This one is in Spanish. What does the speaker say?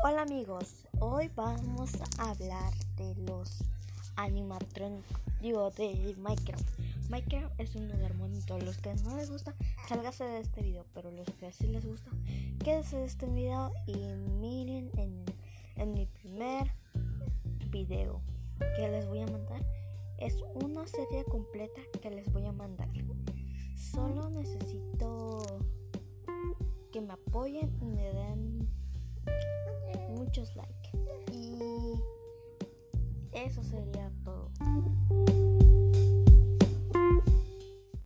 Hola amigos, hoy vamos a hablar de los animatrónicos, digo de Minecraft. Minecraft es un lugar bonito, los que no les gusta, sálgase de este video, pero los que sí les gusta, quédense de este video y miren en, en mi primer video que les voy a mandar. Es una serie completa que les voy a mandar. Solo necesito que me apoyen y me den muchos likes. Y eso sería todo.